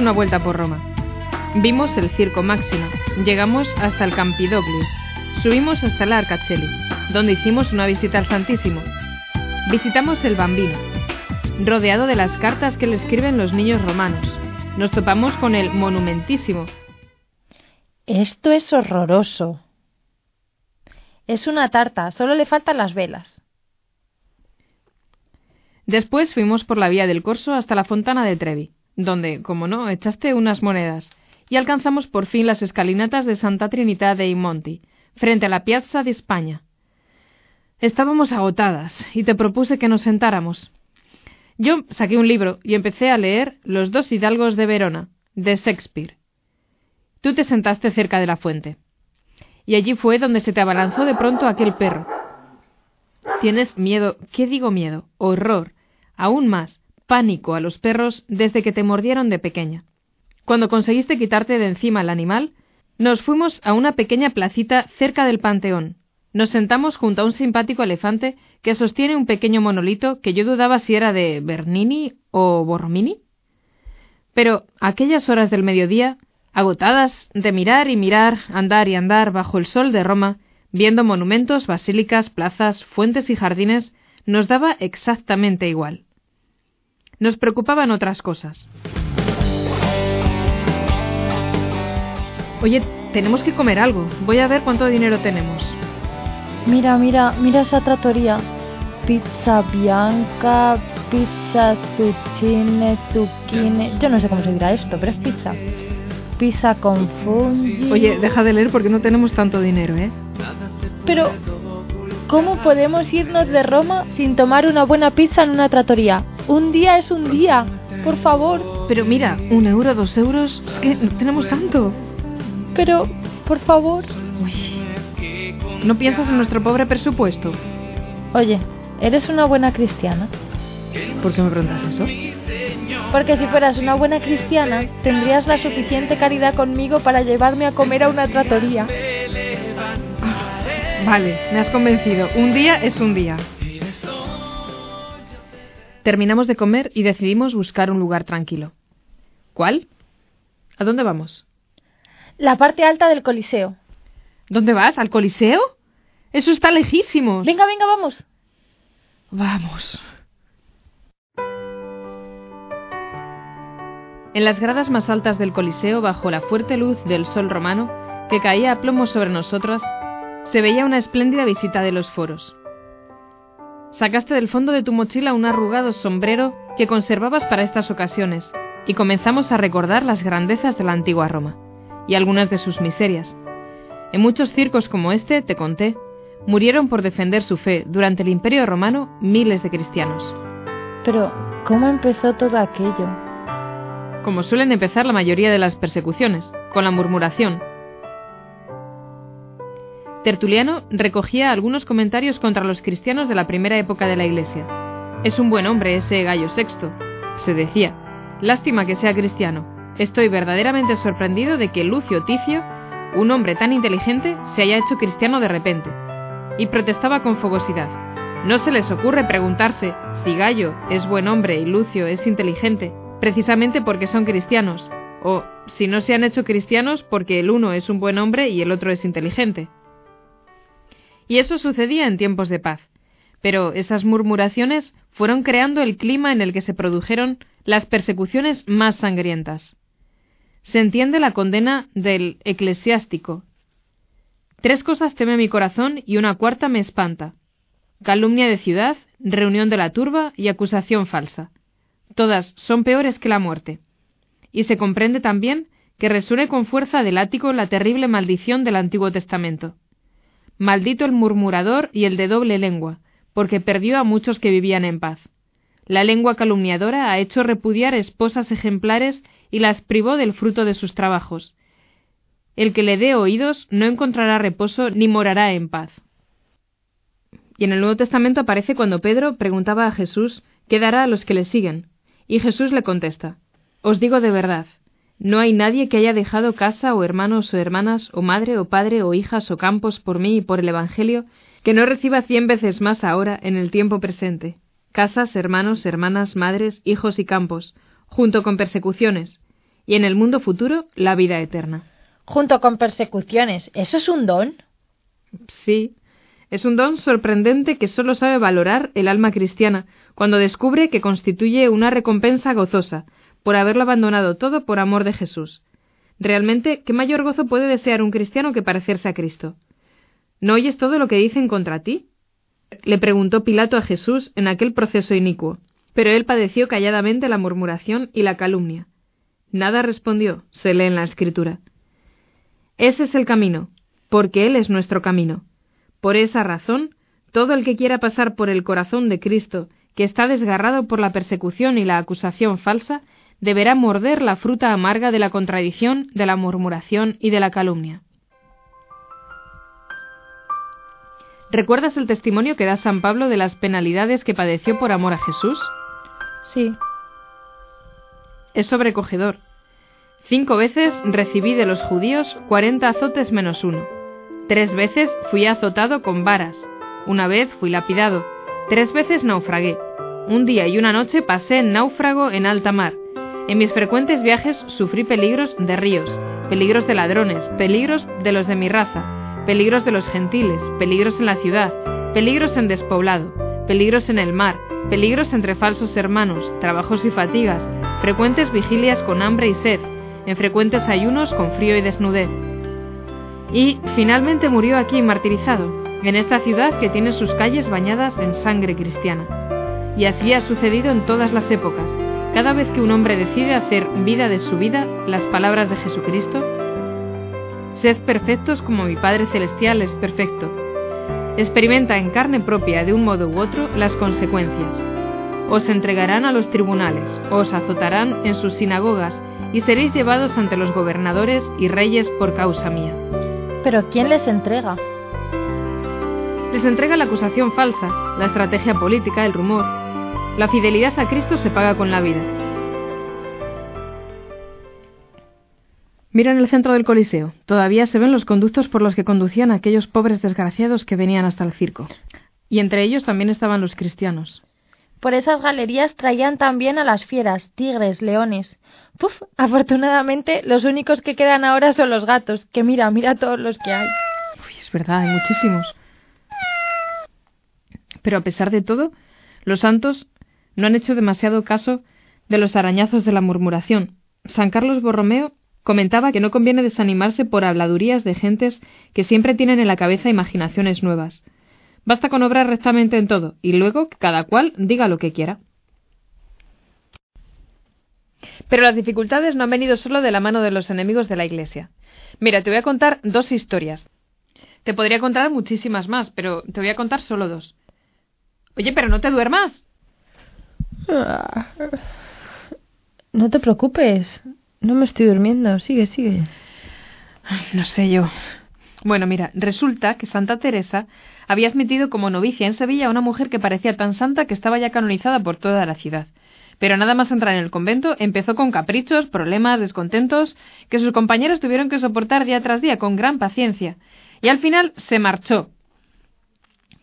Una vuelta por Roma. Vimos el Circo Máximo, llegamos hasta el Campidoglio, subimos hasta el Arcacelli, donde hicimos una visita al Santísimo. Visitamos el Bambino, rodeado de las cartas que le escriben los niños romanos. Nos topamos con el Monumentísimo. Esto es horroroso. Es una tarta, solo le faltan las velas. Después fuimos por la vía del Corso hasta la Fontana de Trevi, donde, como no, echaste unas monedas, y alcanzamos por fin las escalinatas de Santa Trinidad dei Monti, frente a la Piazza de España. Estábamos agotadas, y te propuse que nos sentáramos. Yo saqué un libro y empecé a leer Los dos hidalgos de Verona, de Shakespeare. Tú te sentaste cerca de la fuente. Y allí fue donde se te abalanzó de pronto aquel perro. Tienes miedo, ¿qué digo miedo? Horror, aún más, pánico a los perros desde que te mordieron de pequeña. Cuando conseguiste quitarte de encima al animal, nos fuimos a una pequeña placita cerca del Panteón. Nos sentamos junto a un simpático elefante que sostiene un pequeño monolito que yo dudaba si era de Bernini o Borromini. Pero aquellas horas del mediodía, agotadas de mirar y mirar, andar y andar bajo el sol de Roma, viendo monumentos, basílicas, plazas, fuentes y jardines, nos daba exactamente igual. Nos preocupaban otras cosas. Oye, tenemos que comer algo. Voy a ver cuánto dinero tenemos. Mira, mira, mira esa trattoria. Pizza bianca, pizza zucchine, zucchine. Yo no sé cómo se dirá esto, pero es pizza. Pizza con fungi. Oye, deja de leer porque no tenemos tanto dinero, ¿eh? Pero, ¿cómo podemos irnos de Roma sin tomar una buena pizza en una trattoria? Un día es un día, por favor. Pero mira, un euro, dos euros, es que no tenemos tanto. Pero, por favor. Uy, ¿no piensas en nuestro pobre presupuesto? Oye, ¿eres una buena cristiana? ¿Por qué me preguntas eso? Porque si fueras una buena cristiana, tendrías la suficiente caridad conmigo para llevarme a comer a una trattoria. Vale, me has convencido. Un día es un día. Terminamos de comer y decidimos buscar un lugar tranquilo. ¿Cuál? ¿A dónde vamos? La parte alta del Coliseo. ¿Dónde vas? ¿Al Coliseo? Eso está lejísimos. Venga, venga, vamos. Vamos. En las gradas más altas del Coliseo, bajo la fuerte luz del sol romano, que caía a plomo sobre nosotras, se veía una espléndida visita de los foros. Sacaste del fondo de tu mochila un arrugado sombrero que conservabas para estas ocasiones, y comenzamos a recordar las grandezas de la antigua Roma, y algunas de sus miserias. En muchos circos como este, te conté, murieron por defender su fe durante el Imperio Romano miles de cristianos. Pero, ¿cómo empezó todo aquello? Como suelen empezar la mayoría de las persecuciones, con la murmuración. Tertuliano recogía algunos comentarios contra los cristianos de la primera época de la Iglesia. Es un buen hombre ese Gallo Sexto, se decía. Lástima que sea cristiano. Estoy verdaderamente sorprendido de que Lucio Ticio, un hombre tan inteligente, se haya hecho cristiano de repente. Y protestaba con fogosidad. No se les ocurre preguntarse si Gallo es buen hombre y Lucio es inteligente, precisamente porque son cristianos, o si no se han hecho cristianos porque el uno es un buen hombre y el otro es inteligente. Y eso sucedía en tiempos de paz. Pero esas murmuraciones fueron creando el clima en el que se produjeron las persecuciones más sangrientas. Se entiende la condena del eclesiástico. Tres cosas teme mi corazón y una cuarta me espanta. calumnia de ciudad, reunión de la turba y acusación falsa. Todas son peores que la muerte. Y se comprende también que resuene con fuerza del ático la terrible maldición del Antiguo Testamento. Maldito el murmurador y el de doble lengua, porque perdió a muchos que vivían en paz. La lengua calumniadora ha hecho repudiar esposas ejemplares y las privó del fruto de sus trabajos. El que le dé oídos no encontrará reposo ni morará en paz. Y en el Nuevo Testamento aparece cuando Pedro preguntaba a Jesús qué dará a los que le siguen. Y Jesús le contesta, Os digo de verdad, no hay nadie que haya dejado casa o hermanos o hermanas o madre o padre o hijas o campos por mí y por el Evangelio, que no reciba cien veces más ahora en el tiempo presente, casas, hermanos, hermanas, madres, hijos y campos, junto con persecuciones, y en el mundo futuro la vida eterna. Junto con persecuciones, ¿eso es un don? Sí, es un don sorprendente que solo sabe valorar el alma cristiana cuando descubre que constituye una recompensa gozosa por haberlo abandonado todo por amor de Jesús. Realmente, ¿qué mayor gozo puede desear un cristiano que parecerse a Cristo? ¿No oyes todo lo que dicen contra ti? Le preguntó Pilato a Jesús en aquel proceso inicuo, pero él padeció calladamente la murmuración y la calumnia. Nada respondió, se lee en la Escritura. Ese es el camino, porque Él es nuestro camino. Por esa razón, todo el que quiera pasar por el corazón de Cristo, que está desgarrado por la persecución y la acusación falsa, deberá morder la fruta amarga de la contradicción, de la murmuración y de la calumnia. ¿Recuerdas el testimonio que da San Pablo de las penalidades que padeció por amor a Jesús? Sí. Es sobrecogedor. Cinco veces recibí de los judíos cuarenta azotes menos uno. Tres veces fui azotado con varas. Una vez fui lapidado. Tres veces naufragué. Un día y una noche pasé en náufrago en alta mar. En mis frecuentes viajes sufrí peligros de ríos, peligros de ladrones, peligros de los de mi raza, peligros de los gentiles, peligros en la ciudad, peligros en despoblado, peligros en el mar, peligros entre falsos hermanos, trabajos y fatigas, frecuentes vigilias con hambre y sed, en frecuentes ayunos con frío y desnudez y finalmente murió aquí martirizado, en esta ciudad que tiene sus calles bañadas en sangre cristiana. Y así ha sucedido en todas las épocas. Cada vez que un hombre decide hacer vida de su vida las palabras de Jesucristo, sed perfectos como mi Padre Celestial es perfecto. Experimenta en carne propia de un modo u otro las consecuencias. Os entregarán a los tribunales, os azotarán en sus sinagogas, y seréis llevados ante los gobernadores y reyes por causa mía. ¿Pero quién les entrega? Les entrega la acusación falsa, la estrategia política, el rumor. La fidelidad a Cristo se paga con la vida. Mira en el centro del Coliseo. Todavía se ven los conductos por los que conducían a aquellos pobres desgraciados que venían hasta el circo. Y entre ellos también estaban los cristianos. Por esas galerías traían también a las fieras, tigres, leones. Puf, afortunadamente los únicos que quedan ahora son los gatos, que mira, mira todos los que hay. Uy, es verdad, hay muchísimos. Pero a pesar de todo, los santos no han hecho demasiado caso de los arañazos de la murmuración. San Carlos Borromeo comentaba que no conviene desanimarse por habladurías de gentes que siempre tienen en la cabeza imaginaciones nuevas. Basta con obrar rectamente en todo, y luego cada cual diga lo que quiera. Pero las dificultades no han venido solo de la mano de los enemigos de la Iglesia. Mira, te voy a contar dos historias. Te podría contar muchísimas más, pero te voy a contar solo dos. Oye, pero no te duermas. No te preocupes. No me estoy durmiendo. Sigue, sigue. no sé yo. Bueno, mira, resulta que Santa Teresa había admitido como novicia en Sevilla a una mujer que parecía tan santa que estaba ya canonizada por toda la ciudad. Pero nada más entrar en el convento, empezó con caprichos, problemas, descontentos, que sus compañeros tuvieron que soportar día tras día con gran paciencia. Y al final se marchó,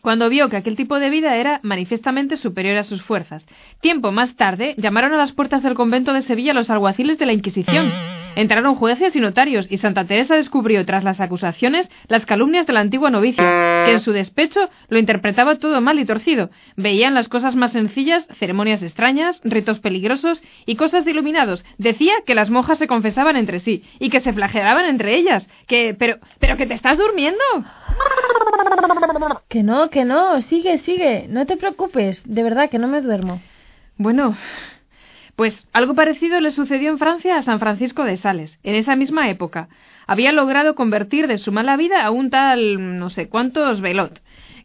cuando vio que aquel tipo de vida era manifiestamente superior a sus fuerzas. Tiempo más tarde, llamaron a las puertas del convento de Sevilla los alguaciles de la Inquisición Entraron jueces y notarios, y Santa Teresa descubrió, tras las acusaciones, las calumnias del antiguo novicio, que en su despecho lo interpretaba todo mal y torcido. Veían las cosas más sencillas, ceremonias extrañas, ritos peligrosos y cosas de iluminados. Decía que las monjas se confesaban entre sí, y que se flagelaban entre ellas. Que... pero... pero que te estás durmiendo. Que no, que no, sigue, sigue, no te preocupes, de verdad que no me duermo. Bueno, pues algo parecido le sucedió en Francia a San Francisco de Sales, en esa misma época. Había logrado convertir de su mala vida a un tal no sé cuántos Velot,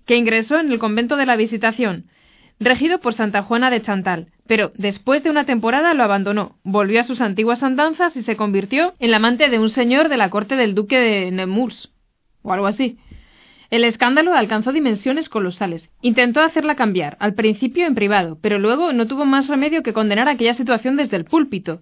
que ingresó en el convento de la Visitación, regido por Santa Juana de Chantal, pero después de una temporada lo abandonó, volvió a sus antiguas andanzas y se convirtió en la amante de un señor de la corte del duque de Nemours, o algo así. El escándalo alcanzó dimensiones colosales. Intentó hacerla cambiar, al principio en privado, pero luego no tuvo más remedio que condenar aquella situación desde el púlpito.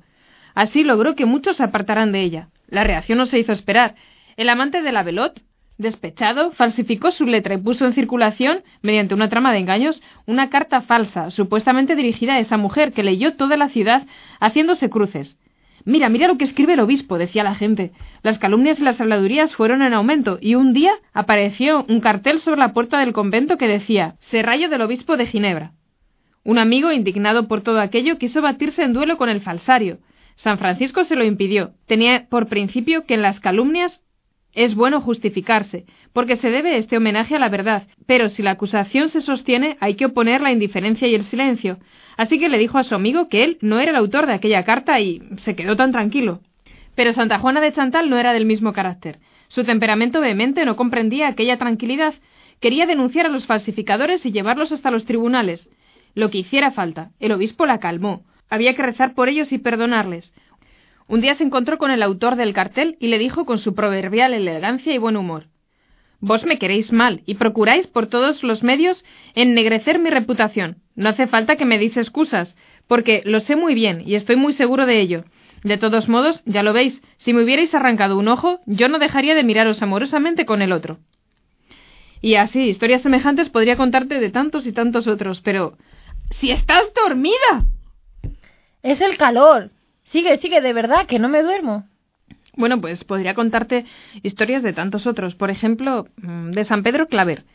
Así logró que muchos se apartaran de ella. La reacción no se hizo esperar. El amante de la Velot Despechado, falsificó su letra y puso en circulación, mediante una trama de engaños, una carta falsa, supuestamente dirigida a esa mujer, que leyó toda la ciudad haciéndose cruces. Mira, mira lo que escribe el obispo, decía la gente. Las calumnias y las habladurías fueron en aumento, y un día apareció un cartel sobre la puerta del convento que decía Serrallo del obispo de Ginebra. Un amigo, indignado por todo aquello, quiso batirse en duelo con el falsario. San Francisco se lo impidió. Tenía por principio que en las calumnias es bueno justificarse, porque se debe este homenaje a la verdad, pero si la acusación se sostiene hay que oponer la indiferencia y el silencio. Así que le dijo a su amigo que él no era el autor de aquella carta y se quedó tan tranquilo. Pero Santa Juana de Chantal no era del mismo carácter. Su temperamento vehemente no comprendía aquella tranquilidad. Quería denunciar a los falsificadores y llevarlos hasta los tribunales. Lo que hiciera falta. El obispo la calmó. Había que rezar por ellos y perdonarles. Un día se encontró con el autor del cartel y le dijo con su proverbial elegancia y buen humor Vos me queréis mal y procuráis por todos los medios ennegrecer mi reputación. No hace falta que me deis excusas, porque lo sé muy bien y estoy muy seguro de ello. De todos modos, ya lo veis, si me hubierais arrancado un ojo, yo no dejaría de miraros amorosamente con el otro. Y así, historias semejantes podría contarte de tantos y tantos otros, pero... ¡Si estás dormida! Es el calor. Sigue, sigue, de verdad, que no me duermo. Bueno, pues podría contarte historias de tantos otros. Por ejemplo, mm, de San Pedro Claver.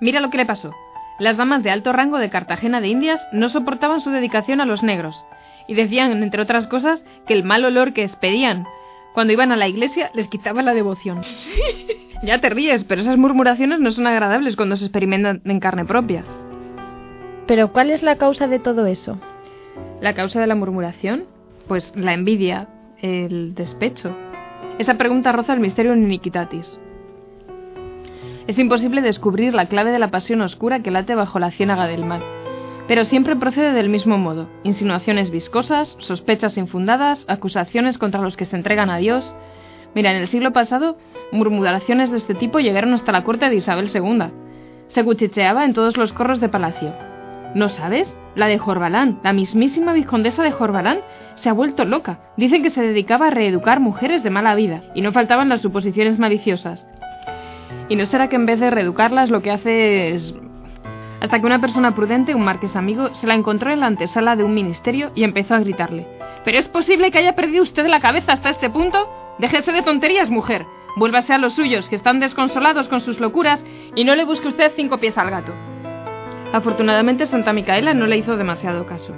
Mira lo que le pasó. Las damas de alto rango de Cartagena de Indias no soportaban su dedicación a los negros y decían, entre otras cosas, que el mal olor que expedían cuando iban a la iglesia les quitaba la devoción. ya te ríes, pero esas murmuraciones no son agradables cuando se experimentan en carne propia. Pero ¿cuál es la causa de todo eso? ¿La causa de la murmuración? Pues la envidia, el despecho. Esa pregunta roza el misterio iniquitatis. Es imposible descubrir la clave de la pasión oscura que late bajo la ciénaga del mal, pero siempre procede del mismo modo, insinuaciones viscosas, sospechas infundadas, acusaciones contra los que se entregan a Dios. Mira, en el siglo pasado, murmuraciones de este tipo llegaron hasta la corte de Isabel II. Se cuchicheaba en todos los corros de palacio. ¿No sabes? La de Jorbalán, la mismísima vizcondesa de Jorbalán, se ha vuelto loca. Dicen que se dedicaba a reeducar mujeres de mala vida, y no faltaban las suposiciones maliciosas. ¿Y no será que en vez de reeducarlas lo que hace es... Hasta que una persona prudente, un marqués amigo, se la encontró en la antesala de un ministerio y empezó a gritarle. ¿Pero es posible que haya perdido usted la cabeza hasta este punto? Déjese de tonterías, mujer. Vuélvase a los suyos, que están desconsolados con sus locuras, y no le busque usted cinco pies al gato. Afortunadamente Santa Micaela no le hizo demasiado caso.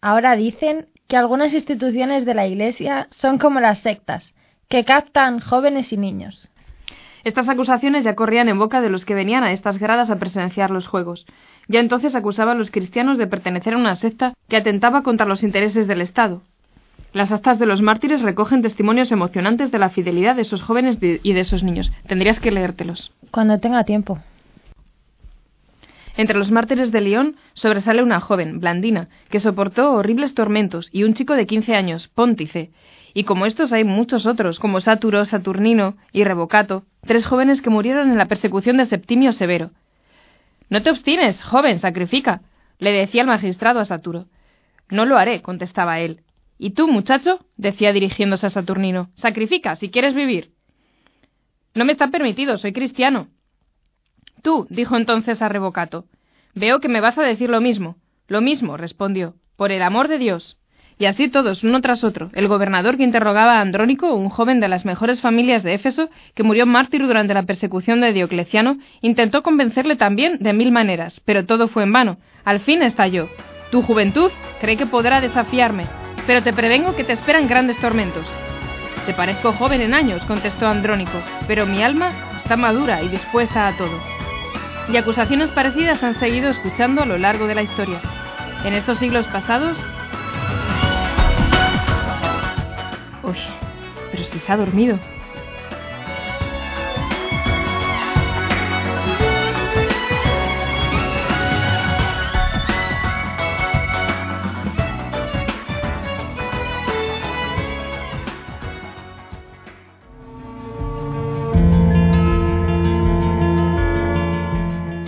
Ahora dicen que algunas instituciones de la Iglesia son como las sectas, que captan jóvenes y niños. Estas acusaciones ya corrían en boca de los que venían a estas gradas a presenciar los juegos. Ya entonces acusaban a los cristianos de pertenecer a una secta que atentaba contra los intereses del Estado. Las actas de los mártires recogen testimonios emocionantes de la fidelidad de esos jóvenes y de esos niños. Tendrías que leértelos. Cuando tenga tiempo. Entre los mártires de León sobresale una joven, Blandina, que soportó horribles tormentos, y un chico de quince años, Póntice. Y como estos hay muchos otros, como Sáturo, Saturnino y Revocato, tres jóvenes que murieron en la persecución de Septimio Severo. No te obstines, joven, sacrifica, le decía el magistrado a Saturo. No lo haré, contestaba él. ¿Y tú, muchacho? decía dirigiéndose a Saturnino. Sacrifica, si quieres vivir. No me está permitido, soy cristiano. Tú, dijo entonces a Revocato. Veo que me vas a decir lo mismo. Lo mismo, respondió. Por el amor de Dios. Y así todos, uno tras otro. El gobernador que interrogaba a Andrónico, un joven de las mejores familias de Éfeso, que murió mártir durante la persecución de Diocleciano, intentó convencerle también de mil maneras, pero todo fue en vano. Al fin estalló. Tu juventud cree que podrá desafiarme, pero te prevengo que te esperan grandes tormentos. Te parezco joven en años, contestó Andrónico, pero mi alma está madura y dispuesta a todo. Y acusaciones parecidas han seguido escuchando a lo largo de la historia. En estos siglos pasados... Uy, pero si se ha dormido.